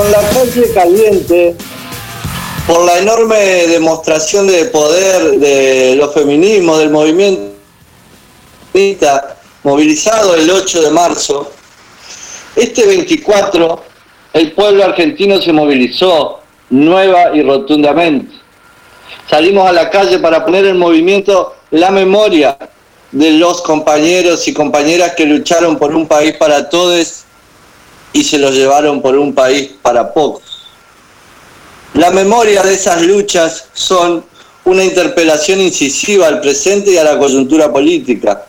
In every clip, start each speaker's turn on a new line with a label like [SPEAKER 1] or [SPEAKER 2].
[SPEAKER 1] con la calle caliente, por la enorme demostración de poder de los feminismos, del movimiento movilizado el 8 de marzo, este 24 el pueblo argentino se movilizó nueva y rotundamente. Salimos a la calle para poner en movimiento la memoria de los compañeros y compañeras que lucharon por un país para todos y se los llevaron por un país para pocos. La memoria de esas luchas son una interpelación incisiva al presente y a la coyuntura política.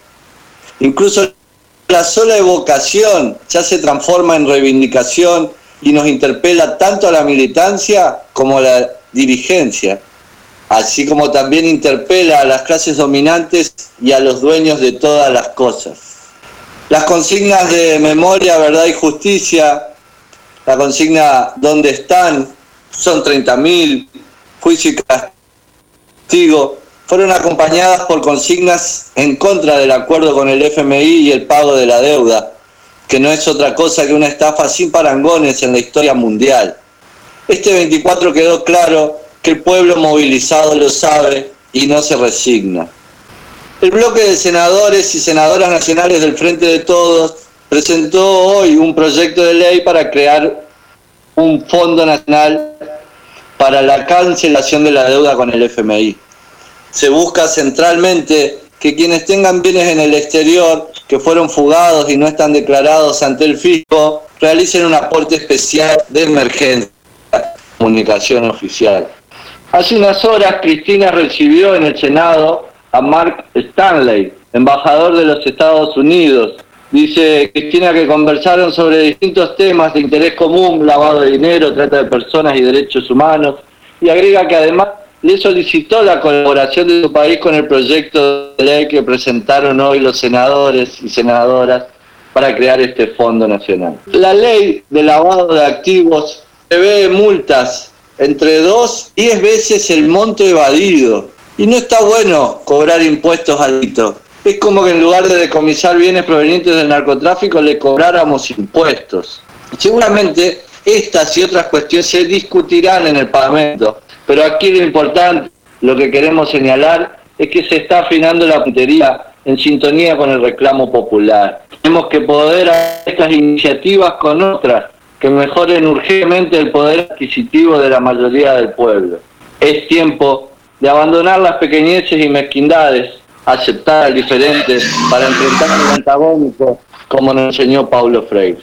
[SPEAKER 1] Incluso la sola evocación ya se transforma en reivindicación y nos interpela tanto a la militancia como a la dirigencia, así como también interpela a las clases dominantes y a los dueños de todas las cosas. Las consignas de memoria, verdad y justicia, la consigna ¿dónde están? Son 30.000, juicio y castigo, fueron acompañadas por consignas en contra del acuerdo con el FMI y el pago de la deuda, que no es otra cosa que una estafa sin parangones en la historia mundial. Este 24 quedó claro que el pueblo movilizado lo sabe y no se resigna. El bloque de senadores y senadoras nacionales del Frente de Todos presentó hoy un proyecto de ley para crear un fondo nacional para la cancelación de la deuda con el FMI. Se busca centralmente que quienes tengan bienes en el exterior que fueron fugados y no están declarados ante el fisco realicen un aporte especial de emergencia, comunicación oficial. Hace unas horas Cristina recibió en el Senado a Mark Stanley, embajador de los Estados Unidos. Dice Cristina que conversaron sobre distintos temas de interés común, lavado de dinero, trata de personas y derechos humanos, y agrega que además le solicitó la colaboración de su país con el proyecto de ley que presentaron hoy los senadores y senadoras para crear este Fondo Nacional. La ley de lavado de activos prevé multas entre dos y diez veces el monto evadido. Y no está bueno cobrar impuestos altos. Es como que en lugar de decomisar bienes provenientes del narcotráfico le cobráramos impuestos. Seguramente estas y otras cuestiones se discutirán en el Parlamento pero aquí lo importante, lo que queremos señalar, es que se está afinando la puntería en sintonía con el reclamo popular. Tenemos que poder hacer estas iniciativas con otras que mejoren urgentemente el poder adquisitivo de la mayoría del pueblo. Es tiempo de abandonar las pequeñeces y mezquindades, aceptar al diferente para enfrentar el antagónico, como nos enseñó Paulo Freire.